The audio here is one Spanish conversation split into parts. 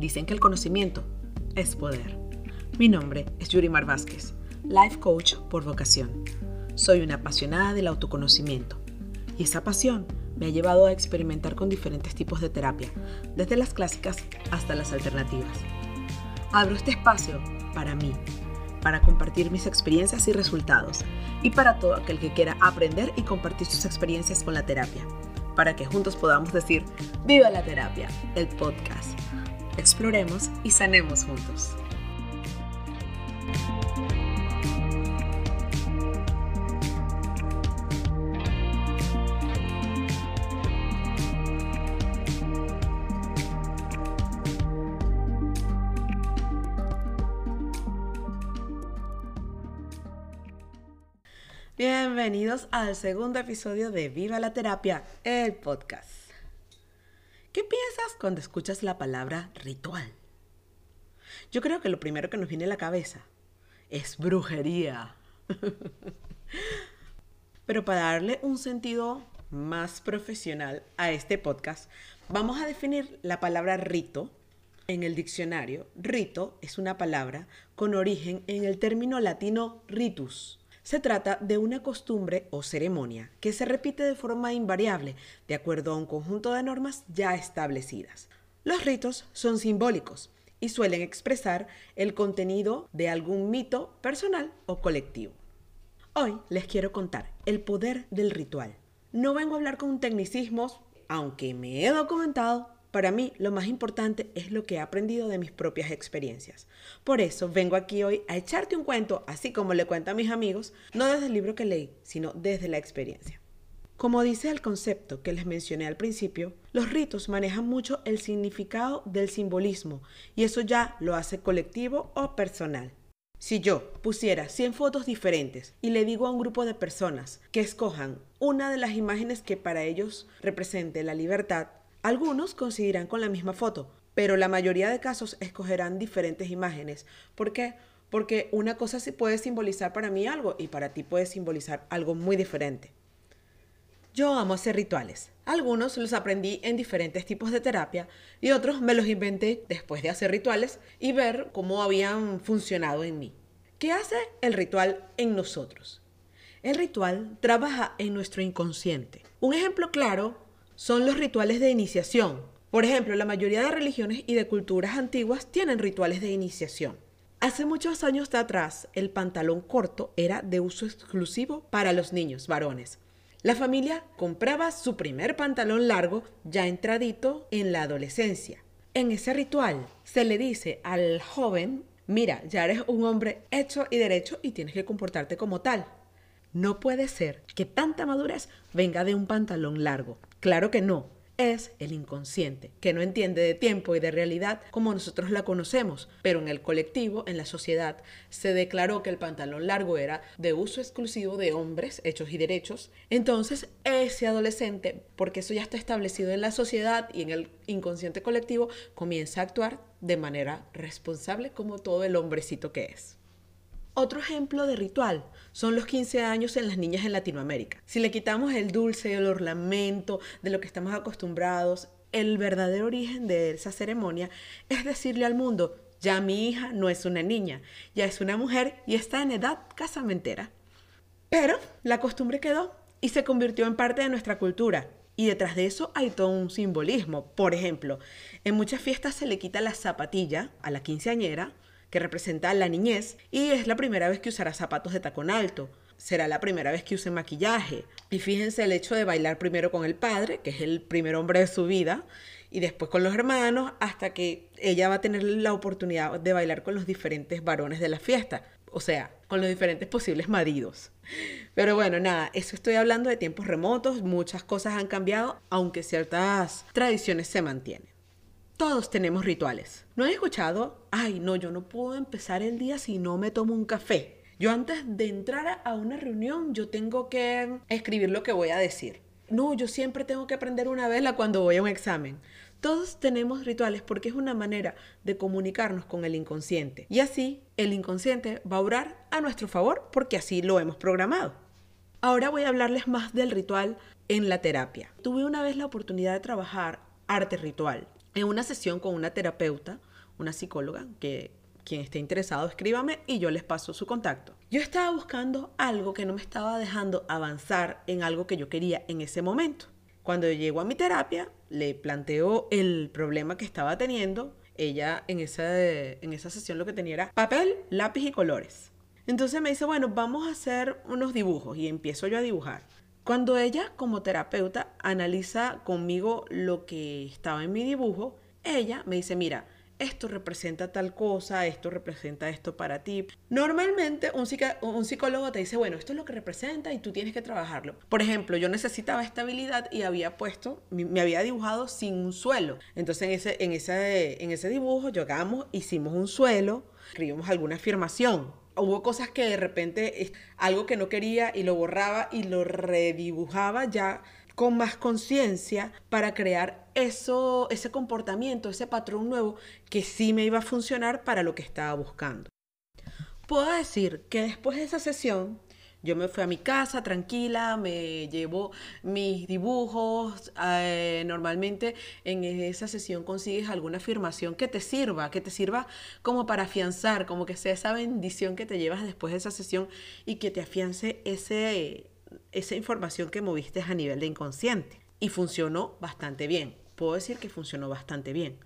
Dicen que el conocimiento es poder. Mi nombre es Yurimar Vázquez, life coach por vocación. Soy una apasionada del autoconocimiento y esa pasión me ha llevado a experimentar con diferentes tipos de terapia, desde las clásicas hasta las alternativas. Abro este espacio para mí, para compartir mis experiencias y resultados, y para todo aquel que quiera aprender y compartir sus experiencias con la terapia, para que juntos podamos decir, viva la terapia, el podcast. Exploremos y sanemos juntos. Bienvenidos al segundo episodio de Viva la Terapia, el podcast. ¿Qué piensas cuando escuchas la palabra ritual? Yo creo que lo primero que nos viene a la cabeza es brujería. Pero para darle un sentido más profesional a este podcast, vamos a definir la palabra rito. En el diccionario, rito es una palabra con origen en el término latino ritus, se trata de una costumbre o ceremonia que se repite de forma invariable, de acuerdo a un conjunto de normas ya establecidas. Los ritos son simbólicos y suelen expresar el contenido de algún mito personal o colectivo. Hoy les quiero contar el poder del ritual. No vengo a hablar con tecnicismos, aunque me he documentado para mí lo más importante es lo que he aprendido de mis propias experiencias. Por eso vengo aquí hoy a echarte un cuento, así como le cuento a mis amigos, no desde el libro que leí, sino desde la experiencia. Como dice el concepto que les mencioné al principio, los ritos manejan mucho el significado del simbolismo y eso ya lo hace colectivo o personal. Si yo pusiera 100 fotos diferentes y le digo a un grupo de personas que escojan una de las imágenes que para ellos represente la libertad, algunos coincidirán con la misma foto, pero la mayoría de casos escogerán diferentes imágenes. ¿Por qué? Porque una cosa sí puede simbolizar para mí algo y para ti puede simbolizar algo muy diferente. Yo amo hacer rituales. Algunos los aprendí en diferentes tipos de terapia y otros me los inventé después de hacer rituales y ver cómo habían funcionado en mí. ¿Qué hace el ritual en nosotros? El ritual trabaja en nuestro inconsciente. Un ejemplo claro son los rituales de iniciación. Por ejemplo, la mayoría de religiones y de culturas antiguas tienen rituales de iniciación. Hace muchos años de atrás, el pantalón corto era de uso exclusivo para los niños varones. La familia compraba su primer pantalón largo ya entradito en la adolescencia. En ese ritual se le dice al joven, mira, ya eres un hombre hecho y derecho y tienes que comportarte como tal. No puede ser que tanta madurez venga de un pantalón largo. Claro que no. Es el inconsciente, que no entiende de tiempo y de realidad como nosotros la conocemos, pero en el colectivo, en la sociedad, se declaró que el pantalón largo era de uso exclusivo de hombres, hechos y derechos. Entonces, ese adolescente, porque eso ya está establecido en la sociedad y en el inconsciente colectivo, comienza a actuar de manera responsable como todo el hombrecito que es. Otro ejemplo de ritual son los 15 años en las niñas en Latinoamérica. Si le quitamos el dulce, el ornamento, de lo que estamos acostumbrados, el verdadero origen de esa ceremonia es decirle al mundo, ya mi hija no es una niña, ya es una mujer y está en edad casamentera. Pero la costumbre quedó y se convirtió en parte de nuestra cultura. Y detrás de eso hay todo un simbolismo. Por ejemplo, en muchas fiestas se le quita la zapatilla a la quinceañera que representa la niñez y es la primera vez que usará zapatos de tacón alto. Será la primera vez que use maquillaje. Y fíjense el hecho de bailar primero con el padre, que es el primer hombre de su vida, y después con los hermanos, hasta que ella va a tener la oportunidad de bailar con los diferentes varones de la fiesta. O sea, con los diferentes posibles maridos. Pero bueno, nada, eso estoy hablando de tiempos remotos, muchas cosas han cambiado, aunque ciertas tradiciones se mantienen. Todos tenemos rituales. ¿No has escuchado? Ay, no, yo no puedo empezar el día si no me tomo un café. Yo antes de entrar a una reunión, yo tengo que escribir lo que voy a decir. No, yo siempre tengo que aprender una vela cuando voy a un examen. Todos tenemos rituales porque es una manera de comunicarnos con el inconsciente. Y así el inconsciente va a orar a nuestro favor porque así lo hemos programado. Ahora voy a hablarles más del ritual en la terapia. Tuve una vez la oportunidad de trabajar arte ritual en una sesión con una terapeuta una psicóloga que quien esté interesado escríbame y yo les paso su contacto. Yo estaba buscando algo que no me estaba dejando avanzar en algo que yo quería en ese momento. Cuando llego a mi terapia, le planteo el problema que estaba teniendo. Ella en esa, en esa sesión lo que tenía era papel, lápiz y colores. Entonces me dice, bueno, vamos a hacer unos dibujos y empiezo yo a dibujar. Cuando ella como terapeuta analiza conmigo lo que estaba en mi dibujo, ella me dice, mira, esto representa tal cosa, esto representa esto para ti. Normalmente un, psicólogo te dice, bueno, esto es lo que representa y tú tienes que trabajarlo. Por ejemplo, yo necesitaba estabilidad y había puesto, me había dibujado sin un suelo. Entonces en ese, en ese, en ese dibujo llegamos, hicimos un suelo, escribimos alguna afirmación. Hubo cosas que de repente algo que no quería y lo borraba y lo redibujaba ya con más conciencia para crear eso, ese comportamiento, ese patrón nuevo que sí me iba a funcionar para lo que estaba buscando. Puedo decir que después de esa sesión, yo me fui a mi casa tranquila, me llevo mis dibujos. Eh, normalmente en esa sesión consigues alguna afirmación que te sirva, que te sirva como para afianzar, como que sea esa bendición que te llevas después de esa sesión y que te afiance ese, esa información que moviste a nivel de inconsciente. Y funcionó bastante bien. Puedo decir que funcionó bastante bien.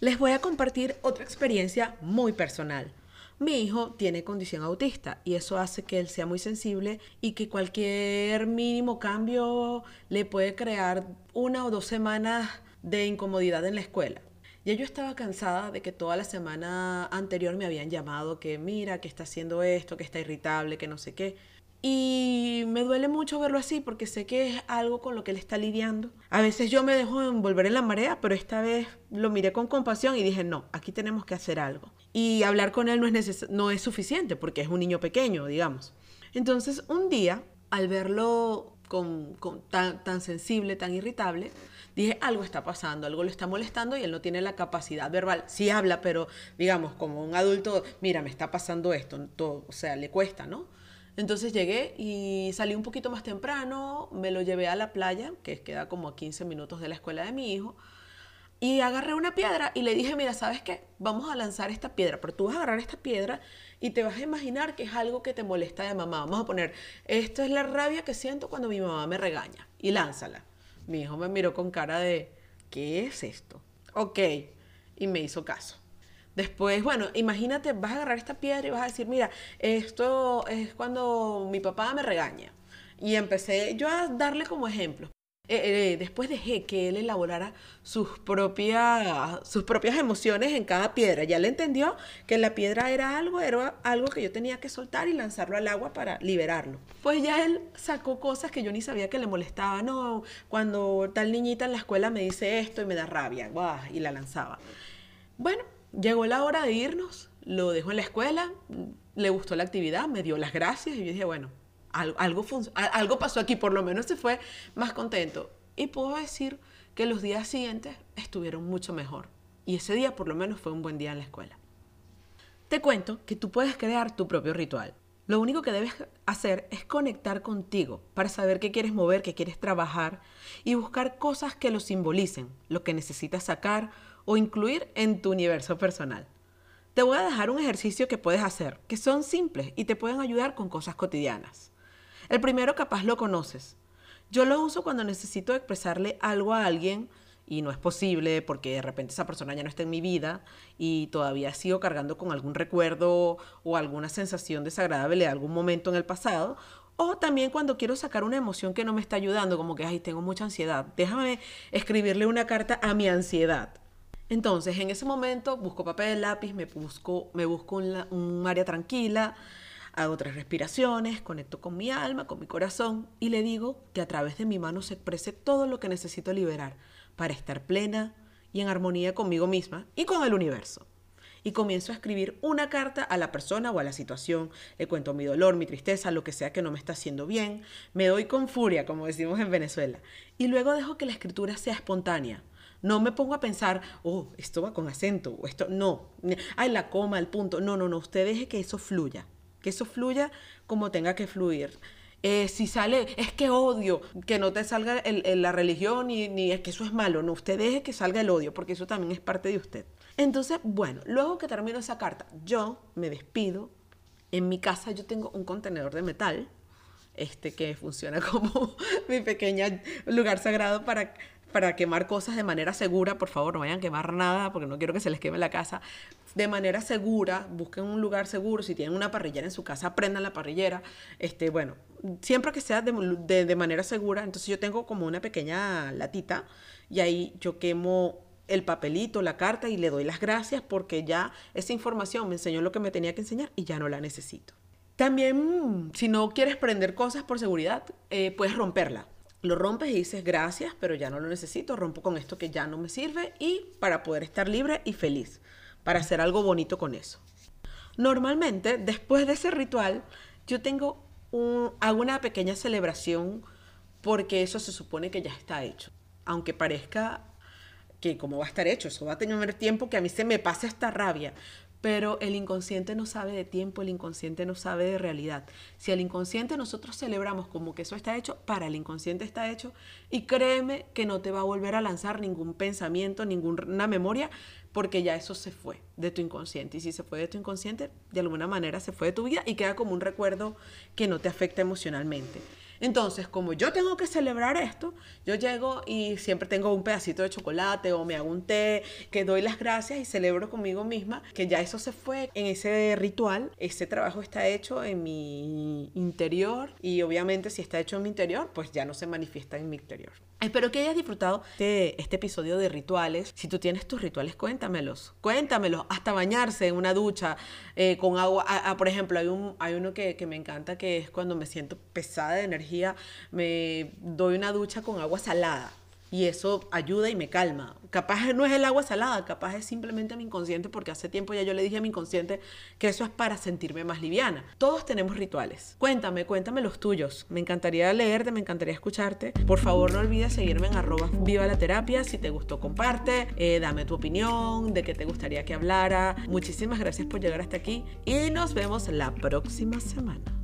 Les voy a compartir otra experiencia muy personal. Mi hijo tiene condición autista y eso hace que él sea muy sensible y que cualquier mínimo cambio le puede crear una o dos semanas de incomodidad en la escuela. Ya yo estaba cansada de que toda la semana anterior me habían llamado que mira, que está haciendo esto, que está irritable, que no sé qué. Y me duele mucho verlo así porque sé que es algo con lo que él está lidiando. A veces yo me dejo envolver en la marea, pero esta vez lo miré con compasión y dije, no, aquí tenemos que hacer algo. Y hablar con él no es, no es suficiente porque es un niño pequeño, digamos. Entonces, un día, al verlo con, tan, tan sensible, tan irritable, dije, algo está pasando, algo lo está molestando y él no tiene la capacidad verbal. Sí habla, pero digamos, como un adulto, mira, me está pasando esto, todo, o sea, le cuesta, ¿no? Entonces llegué y salí un poquito más temprano, me lo llevé a la playa, que queda como a 15 minutos de la escuela de mi hijo, y agarré una piedra y le dije, mira, ¿sabes qué? Vamos a lanzar esta piedra, pero tú vas a agarrar esta piedra y te vas a imaginar que es algo que te molesta de mamá. Vamos a poner, esto es la rabia que siento cuando mi mamá me regaña, y lánzala. Mi hijo me miró con cara de, ¿qué es esto? Ok, y me hizo caso. Después, bueno, imagínate, vas a agarrar esta piedra y vas a decir, mira, esto es cuando mi papá me regaña. Y empecé yo a darle como ejemplos. Eh, eh, después dejé que él elaborara sus propias, sus propias emociones en cada piedra. Ya le entendió que la piedra era algo, era algo que yo tenía que soltar y lanzarlo al agua para liberarlo. Pues ya él sacó cosas que yo ni sabía que le molestaban. No, cuando tal niñita en la escuela me dice esto y me da rabia, y la lanzaba. Bueno, Llegó la hora de irnos, lo dejó en la escuela, le gustó la actividad, me dio las gracias y yo dije, bueno, algo, algo, algo pasó aquí, por lo menos se fue más contento. Y puedo decir que los días siguientes estuvieron mucho mejor. Y ese día por lo menos fue un buen día en la escuela. Te cuento que tú puedes crear tu propio ritual. Lo único que debes hacer es conectar contigo para saber qué quieres mover, qué quieres trabajar y buscar cosas que lo simbolicen, lo que necesitas sacar o incluir en tu universo personal. Te voy a dejar un ejercicio que puedes hacer, que son simples y te pueden ayudar con cosas cotidianas. El primero capaz lo conoces. Yo lo uso cuando necesito expresarle algo a alguien y no es posible porque de repente esa persona ya no está en mi vida y todavía sigo cargando con algún recuerdo o alguna sensación desagradable de algún momento en el pasado. O también cuando quiero sacar una emoción que no me está ayudando, como que, ay, tengo mucha ansiedad. Déjame escribirle una carta a mi ansiedad. Entonces, en ese momento busco papel, lápiz, me busco, me busco un, área tranquila, hago tres respiraciones, conecto con mi alma, con mi corazón y le digo que a través de mi mano se exprese todo lo que necesito liberar para estar plena y en armonía conmigo misma y con el universo. Y comienzo a escribir una carta a la persona o a la situación. Le cuento mi dolor, mi tristeza, lo que sea que no me está haciendo bien. Me doy con furia, como decimos en Venezuela. Y luego dejo que la escritura sea espontánea no me pongo a pensar, oh, esto va con acento, o esto, no, ay, la coma, el punto. No, no, no, usted deje que eso fluya, que eso fluya como tenga que fluir. Eh, si sale, es que odio, que no te salga la religión ni, ni es que eso es malo, no, usted deje que salga el odio, porque eso también es parte de usted. Entonces, bueno, luego que termino esa carta, yo me despido. En mi casa yo tengo un contenedor de metal, este que funciona como mi pequeño lugar sagrado para para quemar cosas de manera segura, por favor, no vayan a quemar nada porque no quiero que se les queme la casa. De manera segura, busquen un lugar seguro. Si tienen una parrillera en su casa, prendan la parrillera. Este, bueno, siempre que sea de, manera segura. Entonces yo tengo como una pequeña latita y ahí yo quemo el papelito, la carta y le doy las gracias porque ya esa información me enseñó lo que me tenía que enseñar y ya no la necesito. También, si no quieres prender cosas por seguridad, eh, puedes romperla. Lo rompes y dices gracias, pero ya no lo necesito, rompo con esto que ya no me sirve y para poder estar libre y feliz, para hacer algo bonito con eso. Normalmente, después de ese ritual, yo tengo hago una pequeña celebración porque eso se supone que ya está hecho. Aunque parezca que como va a estar hecho, eso va a tener tiempo que a mí se me pase esta rabia. Pero el inconsciente no sabe de tiempo, el inconsciente no sabe de realidad. Si el inconsciente nosotros celebramos como que eso está hecho, para el inconsciente está hecho, y créeme que no te va a volver a lanzar ningún pensamiento, ninguna memoria, porque ya eso se fue de tu inconsciente. Y si se fue de tu inconsciente, de alguna manera se fue de tu vida y queda como un recuerdo que no te afecta emocionalmente. Entonces, como yo tengo que celebrar esto, yo llego y siempre tengo un pedacito de chocolate o me hago un té, que doy las gracias y celebro conmigo misma que ya eso se fue en ese ritual, ese trabajo está hecho en mi interior y obviamente si está hecho en mi interior, pues ya no se manifiesta en mi exterior. Espero que hayas disfrutado de este episodio de rituales. Si tú tienes tus rituales, cuéntamelos. Cuéntamelos. Hasta bañarse en una ducha eh, con agua. por ejemplo, hay, un, hay uno que, que, me encanta que es cuando me siento pesada de energía, me doy una ducha con agua salada y eso ayuda y me calma. Capaz no es el agua salada, capaz es simplemente mi inconsciente porque hace tiempo ya yo le dije a mi inconsciente que eso es para sentirme más liviana. Todos tenemos rituales. Cuéntame, cuéntame los tuyos. Me encantaría leerte, me encantaría escucharte. Por favor no olvides seguirme en arroba viva la terapia. Si te gustó, comparte, eh, dame tu opinión, de qué te gustaría que hablara. Muchísimas gracias por llegar hasta aquí y nos vemos la próxima semana.